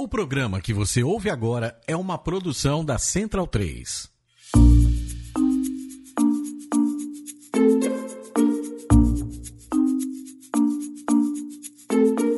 O programa que você ouve agora é uma produção da Central 3.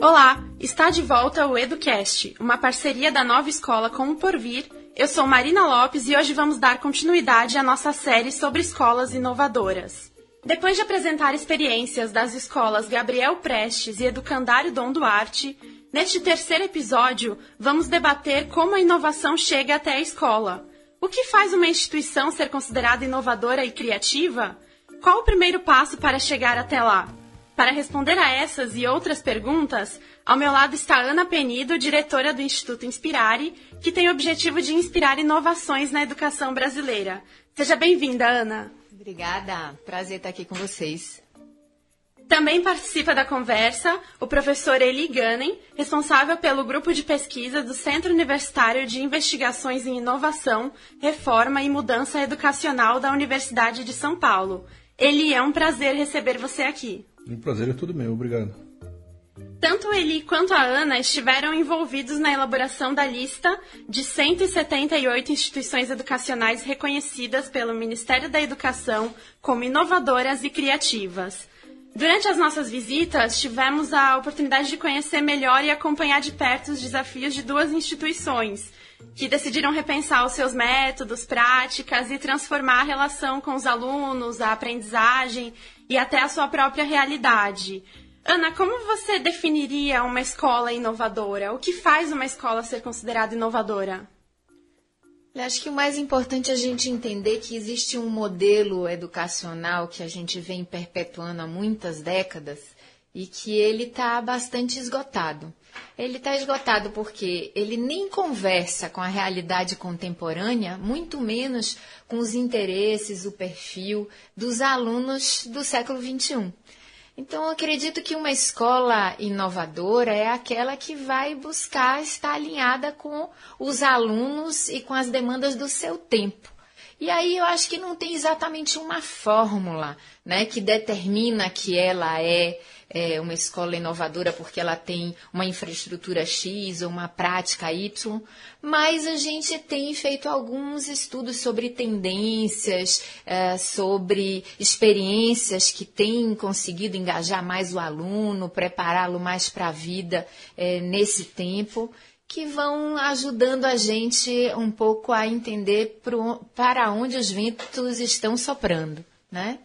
Olá, está de volta o EduCast, uma parceria da nova escola com o Porvir. Eu sou Marina Lopes e hoje vamos dar continuidade à nossa série sobre escolas inovadoras. Depois de apresentar experiências das escolas Gabriel Prestes e Educandário Dom Duarte, neste terceiro episódio vamos debater como a inovação chega até a escola. O que faz uma instituição ser considerada inovadora e criativa? Qual o primeiro passo para chegar até lá? Para responder a essas e outras perguntas, ao meu lado está Ana Penido, diretora do Instituto Inspirare, que tem o objetivo de inspirar inovações na educação brasileira. Seja bem-vinda, Ana. Obrigada, prazer estar aqui com vocês. Também participa da conversa o professor Eli Gannen, responsável pelo grupo de pesquisa do Centro Universitário de Investigações em Inovação, Reforma e Mudança Educacional da Universidade de São Paulo. Eli, é um prazer receber você aqui. O prazer é todo meu, obrigado. Tanto ele quanto a Ana estiveram envolvidos na elaboração da lista de 178 instituições educacionais reconhecidas pelo Ministério da Educação como inovadoras e criativas. Durante as nossas visitas, tivemos a oportunidade de conhecer melhor e acompanhar de perto os desafios de duas instituições, que decidiram repensar os seus métodos, práticas e transformar a relação com os alunos, a aprendizagem e até a sua própria realidade. Ana, como você definiria uma escola inovadora? O que faz uma escola ser considerada inovadora? Eu acho que o mais importante é a gente entender que existe um modelo educacional que a gente vem perpetuando há muitas décadas e que ele está bastante esgotado. Ele está esgotado porque ele nem conversa com a realidade contemporânea, muito menos com os interesses, o perfil dos alunos do século XXI. Então, eu acredito que uma escola inovadora é aquela que vai buscar estar alinhada com os alunos e com as demandas do seu tempo. E aí eu acho que não tem exatamente uma fórmula né, que determina que ela é é, uma escola inovadora porque ela tem uma infraestrutura X ou uma prática Y, mas a gente tem feito alguns estudos sobre tendências, é, sobre experiências que têm conseguido engajar mais o aluno, prepará-lo mais para a vida é, nesse tempo que vão ajudando a gente um pouco a entender pro, para onde os ventos estão soprando, né?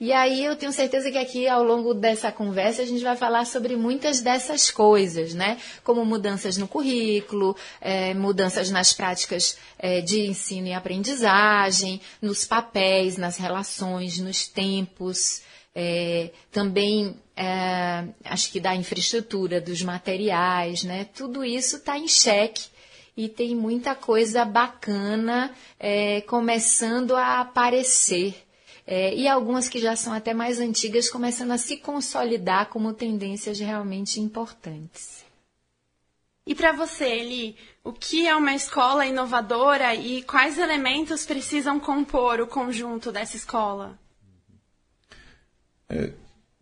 E aí eu tenho certeza que aqui ao longo dessa conversa a gente vai falar sobre muitas dessas coisas, né? Como mudanças no currículo, é, mudanças nas práticas é, de ensino e aprendizagem, nos papéis, nas relações, nos tempos. É, também é, acho que da infraestrutura, dos materiais, né? Tudo isso está em xeque e tem muita coisa bacana é, começando a aparecer é, e algumas que já são até mais antigas começando a se consolidar como tendências realmente importantes. E para você, Eli, o que é uma escola inovadora e quais elementos precisam compor o conjunto dessa escola? É,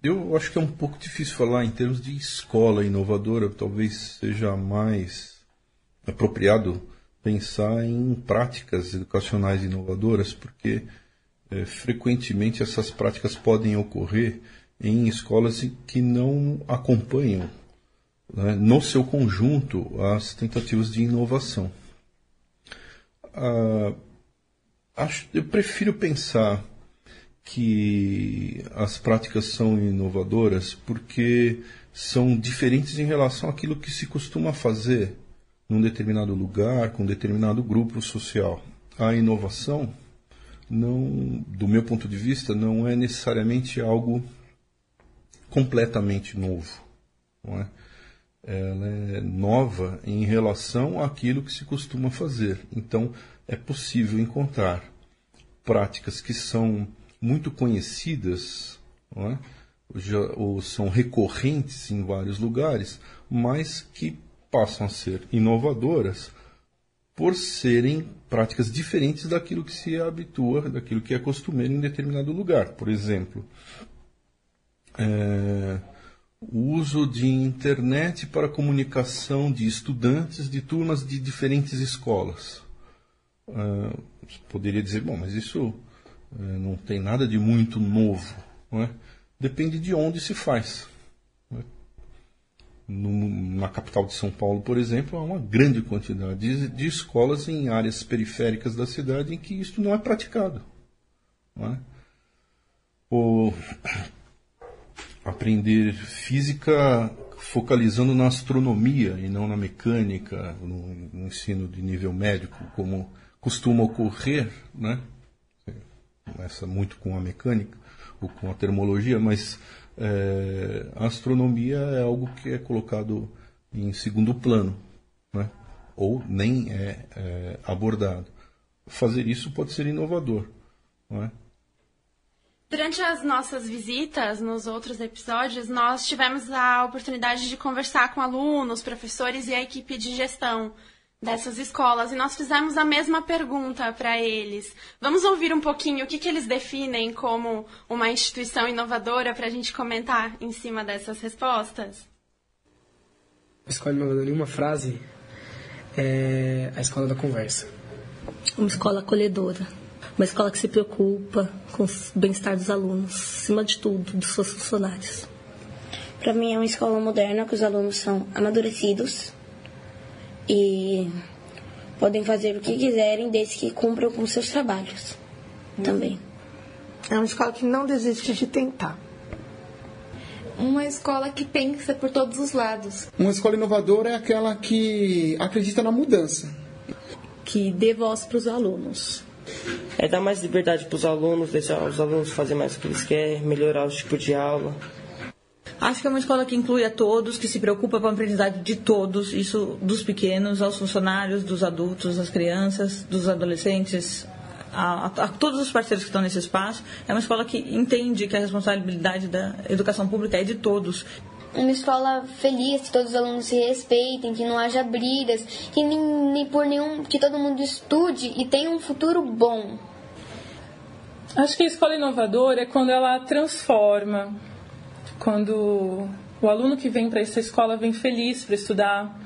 eu acho que é um pouco difícil falar em termos de escola inovadora, talvez seja mais apropriado pensar em práticas educacionais inovadoras, porque é, frequentemente essas práticas podem ocorrer em escolas que não acompanham né, no seu conjunto as tentativas de inovação. Ah, acho, eu prefiro pensar que as práticas são inovadoras porque são diferentes em relação àquilo que se costuma fazer num determinado lugar, com um determinado grupo social. A inovação não, do meu ponto de vista, não é necessariamente algo completamente novo. Não é? Ela é nova em relação àquilo que se costuma fazer. Então, é possível encontrar práticas que são muito conhecidas, é? Já, ou são recorrentes em vários lugares, mas que passam a ser inovadoras por serem práticas diferentes daquilo que se habitua, daquilo que é costumeiro em determinado lugar. Por exemplo, é, o uso de internet para comunicação de estudantes de turmas de diferentes escolas. Uh, poderia dizer, bom, mas isso uh, não tem nada de muito novo. Não é? Depende de onde se faz. No, na capital de São Paulo, por exemplo, há uma grande quantidade de, de, escolas em áreas periféricas da cidade em que isso não é praticado. Não é? O, aprender física focalizando na astronomia e não na mecânica, no, no ensino de nível médico, como costuma ocorrer, né? Começa muito com a mecânica ou com a termologia, mas é, a astronomia é algo que é colocado em segundo plano, né? ou nem é, é abordado. Fazer isso pode ser inovador. Não é? Durante as nossas visitas, nos outros episódios, nós tivemos a oportunidade de conversar com alunos, professores e a equipe de gestão dessas escolas e nós fizemos a mesma pergunta para eles. Vamos ouvir um pouquinho o que, que eles definem como uma instituição inovadora para a gente comentar em cima dessas respostas? A escola inovadora, em uma frase, é a escola da conversa. Uma escola acolhedora uma escola que se preocupa com o bem-estar dos alunos, acima de tudo, dos seus funcionários. Para mim é uma escola moderna que os alunos são amadurecidos e podem fazer o que quiserem desde que cumpram com seus trabalhos hum. também. É uma escola que não desiste de tentar. Uma escola que pensa por todos os lados. Uma escola inovadora é aquela que acredita na mudança. Que dê voz para os alunos é dar mais liberdade para os alunos, deixar os alunos fazer mais o que eles querem, melhorar o tipo de aula. Acho que é uma escola que inclui a todos, que se preocupa com a aprendizagem de todos, isso dos pequenos aos funcionários, dos adultos, das crianças, dos adolescentes, a, a, a, todos os parceiros que estão nesse espaço. É uma escola que entende que a responsabilidade da educação pública é de todos uma escola feliz, que todos os alunos se respeitem, que não haja brigas, que nem, nem por nenhum, que todo mundo estude e tenha um futuro bom. Acho que a escola inovadora é quando ela transforma, quando o aluno que vem para essa escola vem feliz para estudar,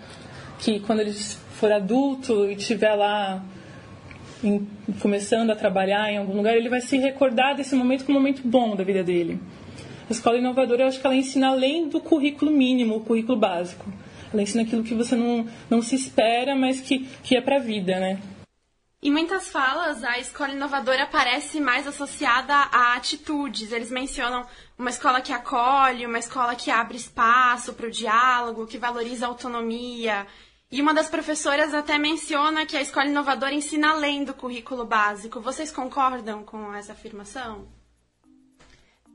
que quando ele for adulto e estiver lá em, começando a trabalhar em algum lugar, ele vai se recordar desse momento como um momento bom da vida dele. A escola inovadora, eu acho que ela ensina além do currículo mínimo, o currículo básico. Ela ensina aquilo que você não, não se espera, mas que, que é para a vida, né? Em muitas falas, a escola inovadora parece mais associada a atitudes. Eles mencionam uma escola que acolhe, uma escola que abre espaço para o diálogo, que valoriza a autonomia. E uma das professoras até menciona que a escola inovadora ensina além do currículo básico. Vocês concordam com essa afirmação?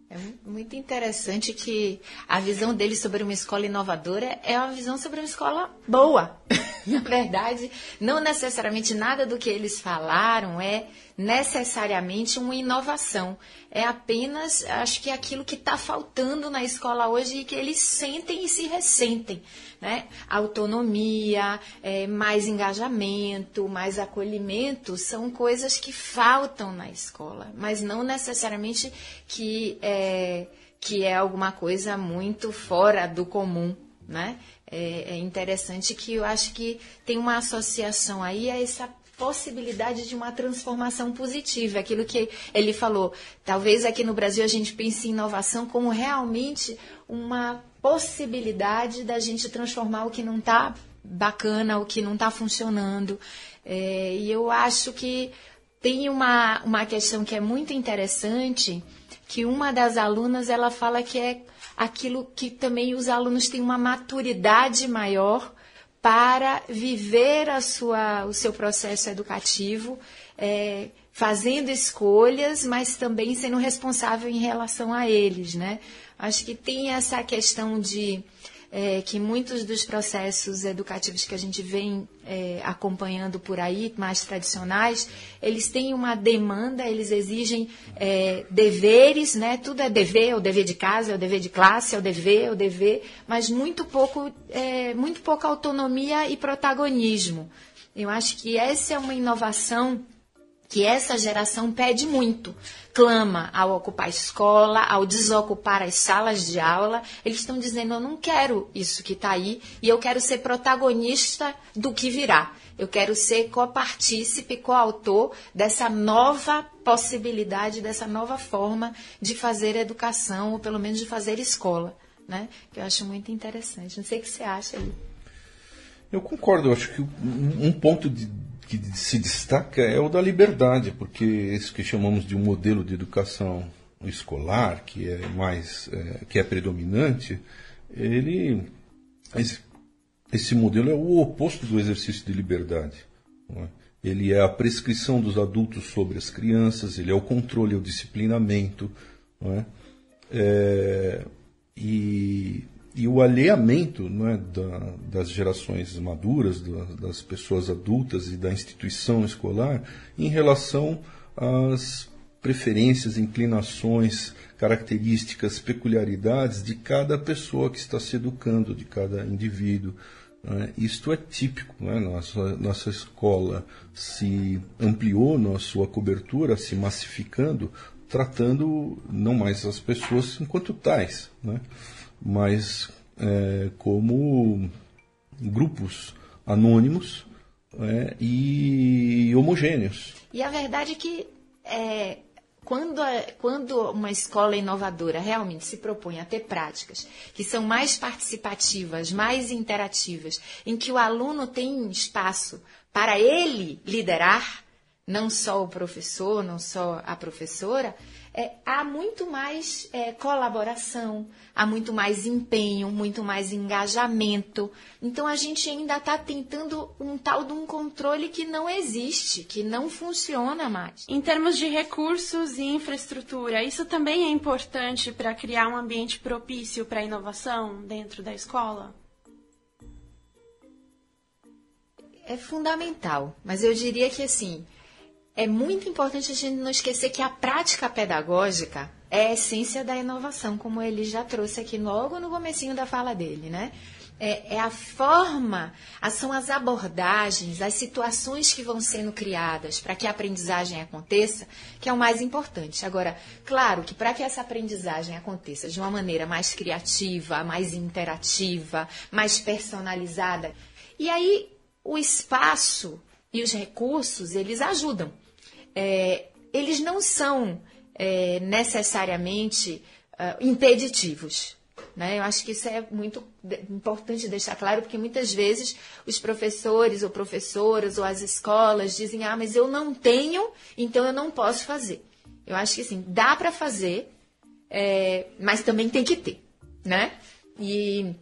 É muito interessante que a visão dele sobre uma escola inovadora é uma visão sobre uma escola boa. Na verdade, não necessariamente nada do que eles falaram é necessariamente uma inovação. É apenas, acho que é aquilo que está faltando na escola hoje e que eles sentem e se ressentem. Né? Autonomia, é, mais engajamento, mais acolhimento são coisas que faltam na escola, mas não necessariamente que é, que é alguma coisa muito fora do comum. Né? É, é interessante que eu acho que tem uma associação aí a essa possibilidade de uma transformação positiva. Aquilo que ele falou. Talvez aqui no Brasil a gente pense em inovação como realmente uma possibilidade da gente transformar o que não está bacana, o que não está funcionando. É, e eu acho que tem uma, uma questão que é muito interessante, que uma das alunas ela fala que é aquilo que também os alunos têm uma maturidade maior para viver a sua, o seu processo educativo, é, fazendo escolhas, mas também sendo responsável em relação a eles, né? Acho que tem essa questão de é, que muitos dos processos educativos que a gente vem é, acompanhando por aí, mais tradicionais, eles têm uma demanda, eles exigem é, deveres, né? Tudo é dever, é o dever de casa, é o dever de classe, é o dever, é o dever, mas muito pouco, é, muito pouca autonomia e protagonismo. Eu acho que essa é uma inovação que essa geração pede muito. Clama ao ocupar a escola, ao desocupar as salas de aula. Eles estão dizendo: eu não quero isso que está aí e eu quero ser protagonista do que virá. Eu quero ser copartícipe, coautor dessa nova possibilidade, dessa nova forma de fazer educação, ou pelo menos de fazer escola. Né? Que eu acho muito interessante. Não sei o que você acha aí. Eu concordo, eu acho que um ponto de, que se destaca é o da liberdade, porque isso que chamamos de um modelo de educação escolar, que é mais é, que é predominante, ele esse, esse, modelo é o oposto do exercício de liberdade. É? Ele é a prescrição dos adultos sobre as crianças, ele é o controle, é o disciplinamento, é? É, e e o alheamento é, da, das gerações maduras, da, das pessoas adultas e da instituição escolar em relação às preferências, inclinações, características, peculiaridades de cada pessoa que está se educando, de cada indivíduo. É? Isto é típico. É? Nossa, nossa escola se ampliou, na sua cobertura se massificando, tratando não mais as pessoas enquanto tais. Né? Mas é, como grupos anônimos é, e homogêneos. E a verdade é que é, quando, a, quando uma escola inovadora realmente se propõe a ter práticas que são mais participativas, mais interativas, em que o aluno tem espaço para ele liderar, não só o professor, não só a professora, é, há muito mais é, colaboração, há muito mais empenho, muito mais engajamento. Então a gente ainda está tentando um tal de um controle que não existe, que não funciona mais. Em termos de recursos e infraestrutura, isso também é importante para criar um ambiente propício para a inovação dentro da escola? É fundamental, mas eu diria que assim é muito importante a gente não esquecer que a prática pedagógica é a essência da inovação, como ele já trouxe aqui logo no comecinho da fala dele, né? É, é, a forma, são as abordagens, as situações que vão sendo criadas para que a aprendizagem aconteça, que é o mais importante. Agora, claro que para que essa aprendizagem aconteça de uma maneira mais criativa, mais interativa, mais personalizada, e aí o espaço e os recursos, eles ajudam é, eles não são é, necessariamente uh, impeditivos. Né? Eu acho que isso é muito importante deixar claro, porque muitas vezes os professores ou professoras ou as escolas dizem: ah, mas eu não tenho, então eu não posso fazer. Eu acho que assim, dá para fazer, é, mas também tem que ter. Né? E,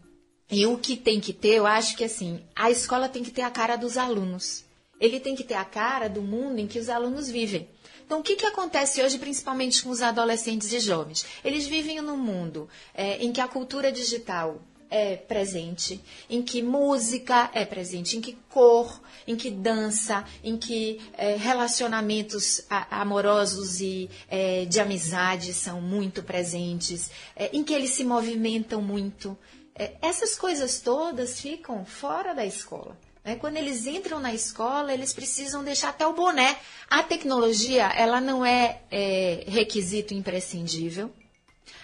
e o que tem que ter, eu acho que assim, a escola tem que ter a cara dos alunos ele tem que ter a cara do mundo em que os alunos vivem. Então, o que, que acontece hoje, principalmente com os adolescentes e jovens? Eles vivem num mundo é, em que a cultura digital é presente, em que música é presente, em que cor, em que dança, em que é, relacionamentos amorosos e é, de amizade são muito presentes, é, em que eles se movimentam muito. É, essas coisas todas ficam fora da escola. Né? Quando eles entram na escola, eles precisam deixar até o boné. A tecnologia, ela não é, é requisito imprescindível.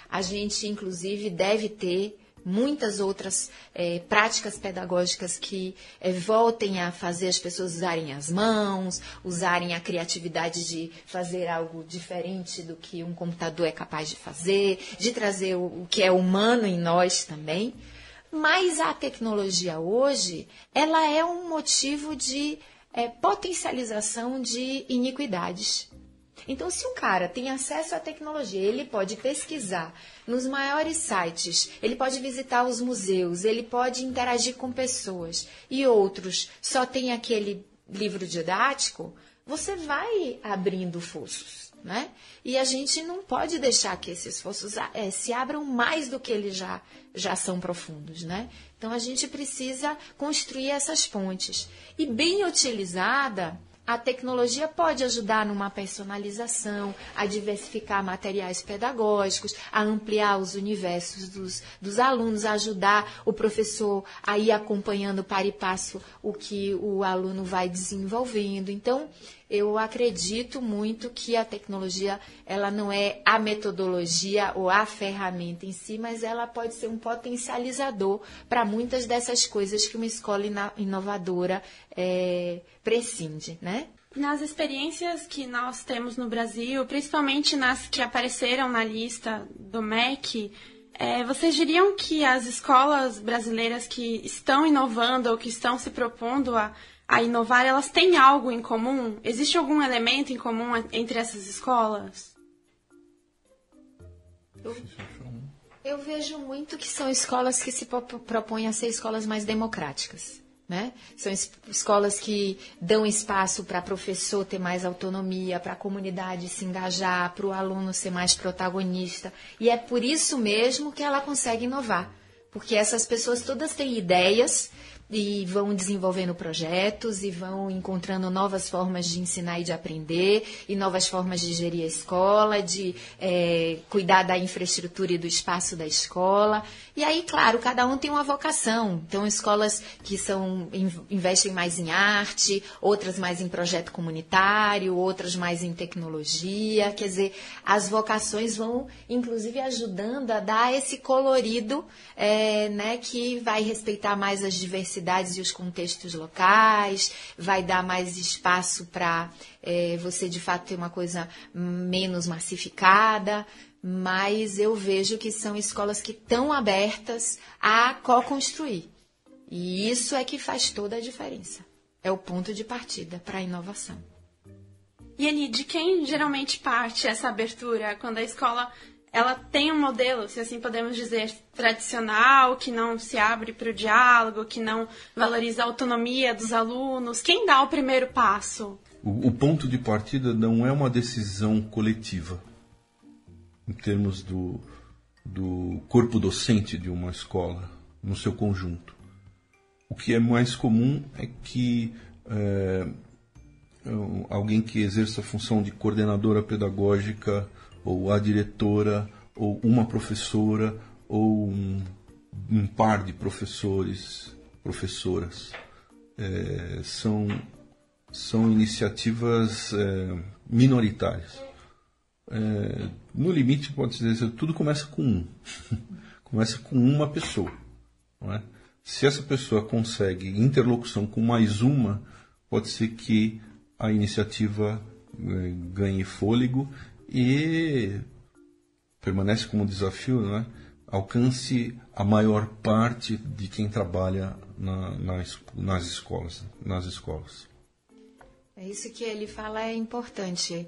A gente, inclusive, deve ter muitas outras é, práticas pedagógicas que é, voltem a fazer as pessoas usarem as mãos, usarem a criatividade de fazer algo diferente do que um computador é capaz de fazer, de trazer o, o que é humano em nós também. Mas a tecnologia hoje, ela é um motivo de é, potencialização de iniquidades. Então, se um cara tem acesso à tecnologia, ele pode pesquisar nos maiores sites, ele pode visitar os museus, ele pode interagir com pessoas, e outros só tem aquele livro didático, você vai abrindo fossos né? E a gente não pode deixar que esses fossos é, se abram mais do que eles já, já são profundos, né? Então a gente precisa construir essas pontes. E bem utilizada, a tecnologia pode ajudar numa personalização, a diversificar materiais pedagógicos, a ampliar os universos dos, dos alunos, a ajudar o professor a ir acompanhando para e passo o que o aluno vai desenvolvendo. Então, eu acredito muito que a tecnologia ela não é a metodologia ou a ferramenta em si, mas ela pode ser um potencializador para muitas dessas coisas que uma escola inovadora é, prescinde, né? Nas experiências que nós temos no Brasil, principalmente nas que apareceram na lista do MEC, é, vocês diriam que as escolas brasileiras que estão inovando ou que estão se propondo a a inovar, elas têm algo em comum? Existe algum elemento em comum entre essas escolas? Eu, eu vejo muito que são escolas que se propõem a ser escolas mais democráticas. Né? São escolas que dão espaço para professor ter mais autonomia, para a comunidade se engajar, para o aluno ser mais protagonista. E é por isso mesmo que ela consegue inovar. Porque essas pessoas todas têm ideias, e vão desenvolvendo projetos e vão encontrando novas formas de ensinar e de aprender e novas formas de gerir a escola, de é, cuidar da infraestrutura e do espaço da escola. E aí, claro, cada um tem uma vocação. Então, escolas que são investem mais em arte, outras mais em projeto comunitário, outras mais em tecnologia. Quer dizer, as vocações vão, inclusive, ajudando a dar esse colorido, é, né, que vai respeitar mais as diversidades e os contextos locais, vai dar mais espaço para é, você de fato ter uma coisa menos massificada, mas eu vejo que são escolas que estão abertas a co-construir. E isso é que faz toda a diferença. É o ponto de partida para a inovação. E ali, de quem geralmente parte essa abertura quando a escola ela tem um modelo, se assim podemos dizer, tradicional, que não se abre para o diálogo, que não valoriza a autonomia dos alunos. Quem dá o primeiro passo? O, o ponto de partida não é uma decisão coletiva, em termos do, do corpo docente de uma escola, no seu conjunto. O que é mais comum é que é, alguém que exerça a função de coordenadora pedagógica ou a diretora, ou uma professora, ou um, um par de professores, professoras. É, são, são iniciativas é, minoritárias. É, no limite, pode dizer, tudo começa com um. começa com uma pessoa. É? Se essa pessoa consegue interlocução com mais uma, pode ser que a iniciativa é, ganhe fôlego e permanece como desafio, né? alcance a maior parte de quem trabalha na, nas, nas escolas, nas escolas. É isso que ele fala é importante.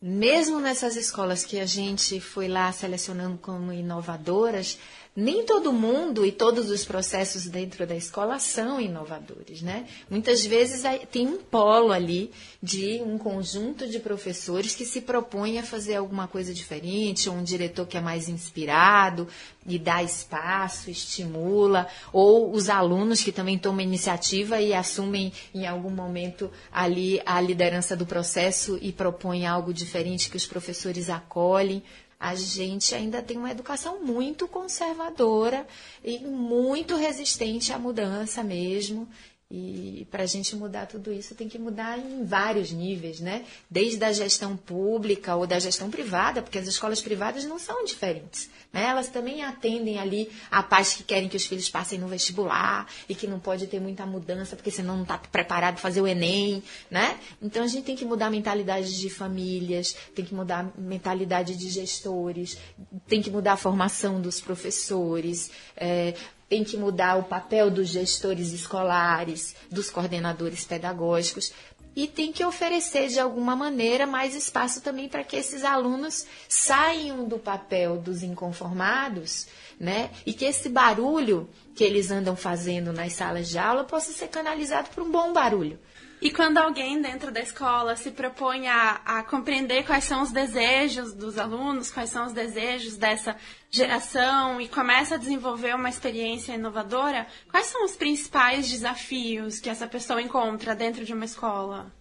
Mesmo nessas escolas que a gente foi lá selecionando como inovadoras, nem todo mundo e todos os processos dentro da escola são inovadores, né? Muitas vezes tem um polo ali de um conjunto de professores que se propõem a fazer alguma coisa diferente, ou um diretor que é mais inspirado e dá espaço, estimula, ou os alunos que também tomam iniciativa e assumem em algum momento ali a liderança do processo e propõem algo diferente que os professores acolhem a gente ainda tem uma educação muito conservadora e muito resistente à mudança mesmo. E para a gente mudar tudo isso tem que mudar em vários níveis, né? Desde a gestão pública ou da gestão privada, porque as escolas privadas não são diferentes. Né? Elas também atendem ali a pais que querem que os filhos passem no vestibular e que não pode ter muita mudança, porque senão não está preparado para fazer o Enem. Né? Então a gente tem que mudar a mentalidade de famílias, tem que mudar a mentalidade de gestores, tem que mudar a formação dos professores. É, tem que mudar o papel dos gestores escolares, dos coordenadores pedagógicos e tem que oferecer de alguma maneira mais espaço também para que esses alunos saiam do papel dos inconformados, né? E que esse barulho que eles andam fazendo nas salas de aula possa ser canalizado por um bom barulho. E quando alguém dentro da escola se propõe a, a, compreender quais são os desejos dos alunos, quais são os desejos dessa geração e começa a desenvolver uma experiência inovadora, quais são os principais desafios que essa pessoa encontra dentro de uma escola?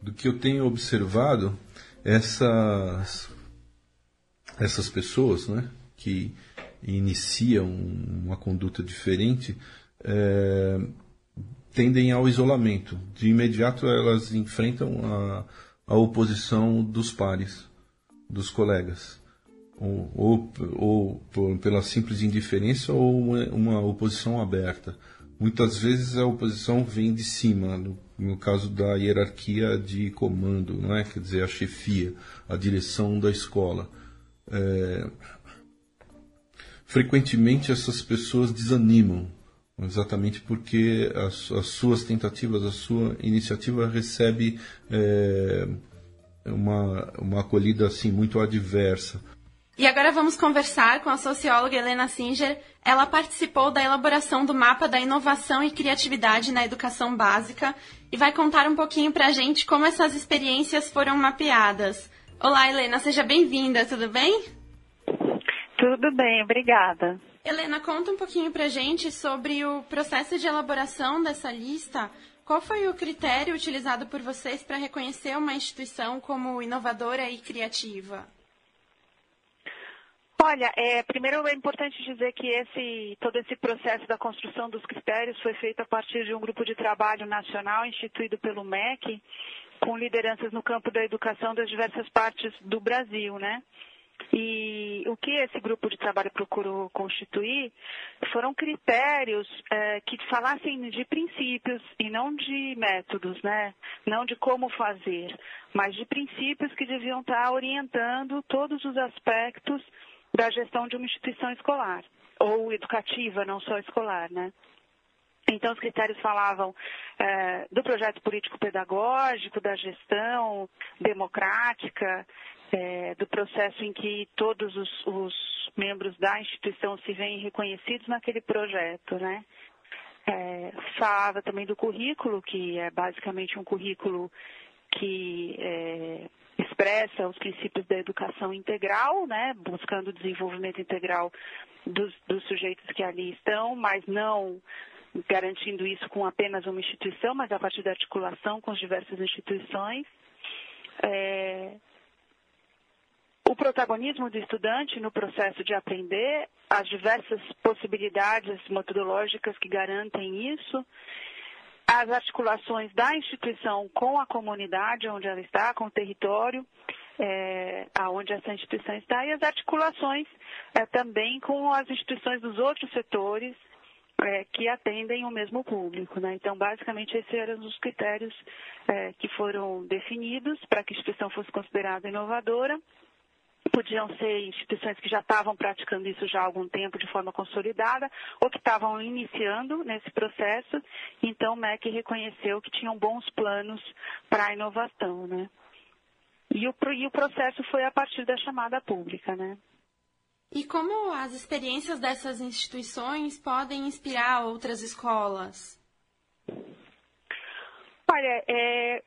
do que eu tenho observado, essas, essas pessoas né, que iniciam uma conduta diferente é, tendem ao isolamento. De imediato elas enfrentam a, a oposição dos pares, dos colegas. Ou, ou, ou pela simples indiferença ou uma, uma oposição aberta. Muitas vezes a oposição vem de cima, no, no, caso da hierarquia de comando, não é? quer dizer, a chefia, a direção da escola. É... Frequentemente essas pessoas desanimam, exatamente porque as, as, suas tentativas, a sua iniciativa recebe é, uma, uma acolhida assim muito adversa. E agora vamos conversar com a socióloga Helena Singer. Ela participou da elaboração do mapa da inovação e criatividade na educação básica e vai contar um pouquinho para a gente como essas experiências foram mapeadas. Olá, Helena, seja bem-vinda, tudo bem? Tudo bem, obrigada. Helena, conta um pouquinho para gente sobre o processo de elaboração dessa lista. Qual foi o critério utilizado por vocês para reconhecer uma instituição como inovadora e criativa? Olha, é, primeiro é importante dizer que esse, todo esse processo da construção dos critérios foi feito a partir de um grupo de trabalho nacional instituído pelo MEC, com lideranças no campo da educação das diversas partes do Brasil, né? E o que esse grupo de trabalho procurou constituir foram critérios é, que falassem de princípios e não de métodos, né? Não de como fazer, mas de princípios que deviam estar orientando todos os aspectos da gestão de uma instituição escolar, ou educativa, não só escolar, né? Então, os critérios falavam é, do projeto político-pedagógico, da gestão democrática, é, do processo em que todos os, os, membros da instituição se veem reconhecidos naquele projeto, né? É, falava também do currículo, que é basicamente um currículo que é, expressa os princípios da educação integral, né, buscando o desenvolvimento integral dos, dos sujeitos que ali estão, mas não garantindo isso com apenas uma instituição, mas a partir da articulação com as diversas instituições. É, o protagonismo do estudante no processo de aprender, as diversas possibilidades metodológicas que garantem isso, as articulações da instituição com a comunidade onde ela está, com o território é, aonde essa instituição está, e as articulações é, também com as instituições dos outros setores é, que atendem o mesmo público. Né? Então, basicamente, esses eram os critérios é, que foram definidos para que a instituição fosse considerada inovadora podiam ser instituições que já estavam praticando isso já há algum tempo de forma consolidada ou que estavam iniciando nesse processo. Então, o MEC reconheceu que tinham bons planos para a inovação, né? E o, e o processo foi a partir da chamada pública, né? E como as experiências dessas instituições podem inspirar outras escolas? Olha, é,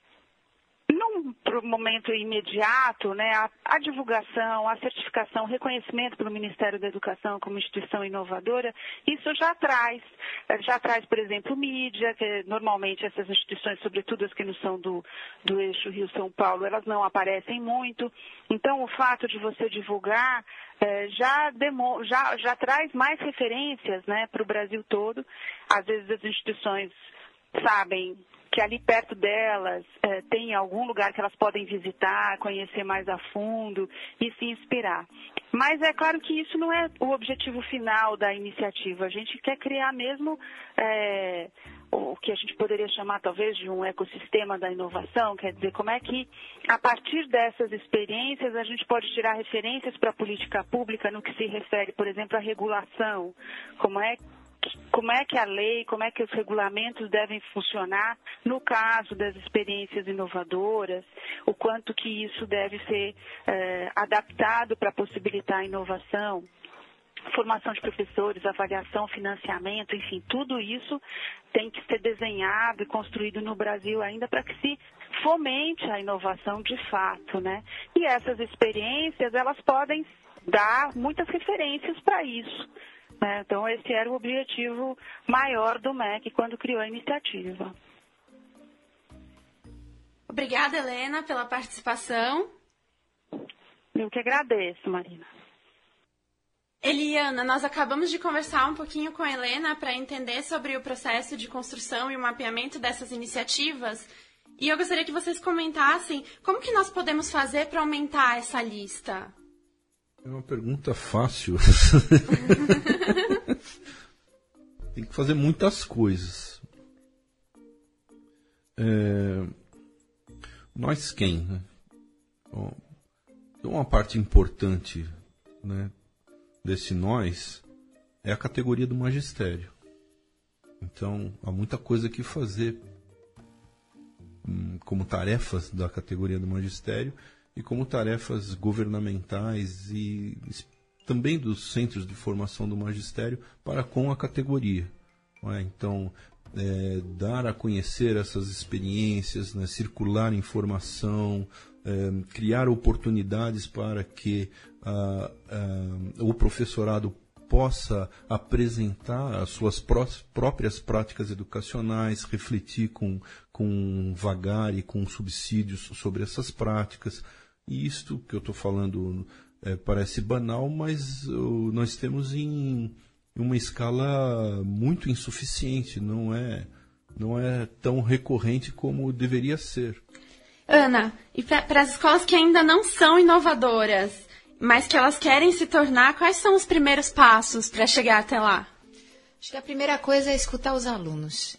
num momento imediato, né, a, a, divulgação, a certificação, reconhecimento pelo Ministério da Educação como instituição inovadora, isso já traz, eh, já traz, por exemplo, mídia, que normalmente essas instituições, sobretudo as que não são do, do eixo Rio-São Paulo, elas não aparecem muito. Então, o fato de você divulgar é, já, demo, já, já traz mais referências né, para o Brasil todo. Às vezes as instituições sabem que ali perto delas é, tem algum lugar que elas podem visitar, conhecer mais a fundo e se inspirar. Mas é claro que isso não é o objetivo final da iniciativa. A gente quer criar mesmo é, o que a gente poderia chamar talvez de um ecossistema da inovação, quer dizer, como é que a partir dessas experiências a gente pode tirar referências para a política pública no que se refere, por exemplo, à regulação, como é como é que a lei, como é que os regulamentos devem funcionar no caso das experiências inovadoras, o quanto que isso deve ser é, adaptado para possibilitar a inovação formação de professores, avaliação, financiamento, enfim, tudo isso tem que ser desenhado e construído no Brasil ainda para que se fomente a inovação de fato, né? E essas experiências, elas podem dar muitas referências para isso. Né? Então, esse era o objetivo maior do MEC quando criou a iniciativa. Obrigada, Helena, pela participação. Eu que agradeço, Marina. Eliana, nós acabamos de conversar um pouquinho com a Helena para entender sobre o processo de construção e o mapeamento dessas iniciativas. E eu gostaria que vocês comentassem como que nós podemos fazer para aumentar essa lista. É uma pergunta fácil. Tem que fazer muitas coisas. É... Nós quem? Né? Bom, uma parte importante né, desse nós é a categoria do magistério. Então, há muita coisa que fazer hum, como tarefas da categoria do magistério e como tarefas governamentais e também dos centros de formação do magistério para com a categoria. É? Então, é, dar a conhecer essas experiências, né? circular informação, é, criar oportunidades para que o professorado possa apresentar as suas pró próprias práticas educacionais, refletir com, com vagar e com subsídios sobre essas práticas. E isto que eu estou falando é, parece banal, mas uh, nós temos em uma escala muito insuficiente, não é, não é tão recorrente como deveria ser. Ana, e para as escolas que ainda não são inovadoras, mas que elas querem se tornar, quais são os primeiros passos para chegar até lá? Acho que a primeira coisa é escutar os alunos,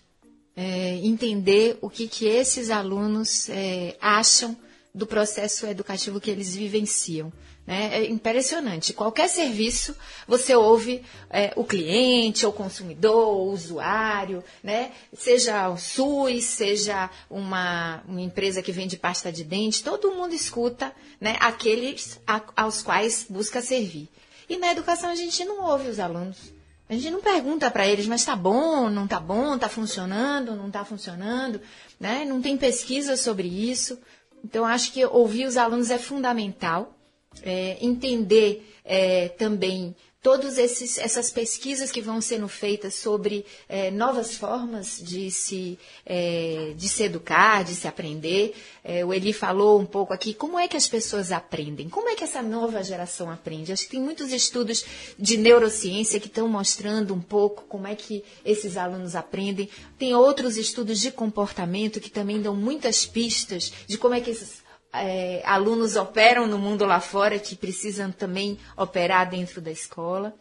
é, entender o que, que esses alunos é, acham do processo educativo que eles vivenciam. Né? É impressionante. Qualquer serviço, você ouve é, o cliente, o consumidor, o usuário, né? seja o SUS, seja uma, uma empresa que vende pasta de dente, todo mundo escuta né, aqueles a, aos quais busca servir. E na educação a gente não ouve os alunos. A gente não pergunta para eles, mas está bom, não está bom, está funcionando, não está funcionando, né? Não tem pesquisa sobre isso. Então, acho que ouvir os alunos é fundamental é, entender é, também todas essas pesquisas que vão sendo feitas sobre é, novas formas de se, é, de se educar, de se aprender. É, o Eli falou um pouco aqui como é que as pessoas aprendem, como é que essa nova geração aprende. Acho que tem muitos estudos de neurociência que estão mostrando um pouco como é que esses alunos aprendem. Tem outros estudos de comportamento que também dão muitas pistas de como é que esses é, alunos operam no mundo lá fora que precisam também operar dentro da escola.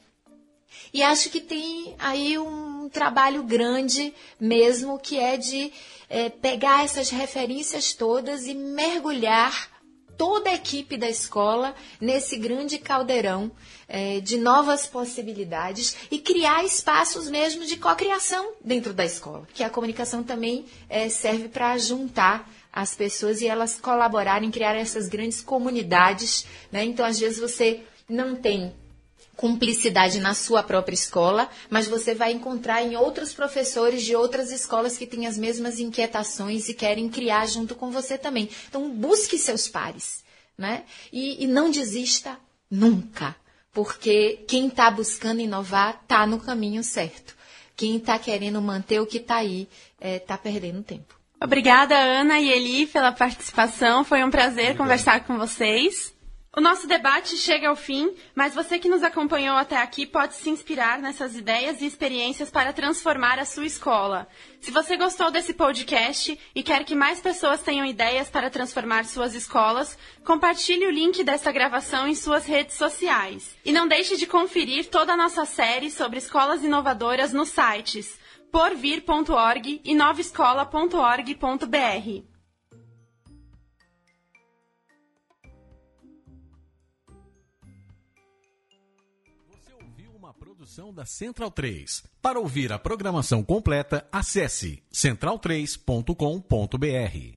E acho que tem aí um trabalho grande mesmo que é de é, pegar essas referências todas e mergulhar toda a equipe da escola nesse grande caldeirão é, de novas possibilidades e criar espaços mesmo de cocriação dentro da escola, que a comunicação também é, serve para juntar as pessoas e elas colaborarem, criar essas grandes comunidades. Né? Então, às vezes, você não tem cumplicidade na sua própria escola, mas você vai encontrar em outros professores de outras escolas que têm as mesmas inquietações e querem criar junto com você também. Então, busque seus pares, né? E, e não desista nunca, porque quem está buscando inovar está no caminho certo. Quem está querendo manter o que está aí está é, tá perdendo tempo. Obrigada, Ana e Eli, pela participação. Foi um prazer Obrigado. conversar com vocês. O nosso debate chega ao fim, mas você que nos acompanhou até aqui pode se inspirar nessas ideias e experiências para transformar a sua escola. Se você gostou desse podcast e quer que mais pessoas tenham ideias para transformar suas escolas, compartilhe o link dessa gravação em suas redes sociais. E não deixe de conferir toda a nossa série sobre escolas inovadoras nos sites porvir.org e novaescola.org.br. Você ouviu uma produção da Central 3. Para ouvir a programação completa, acesse central3.com.br.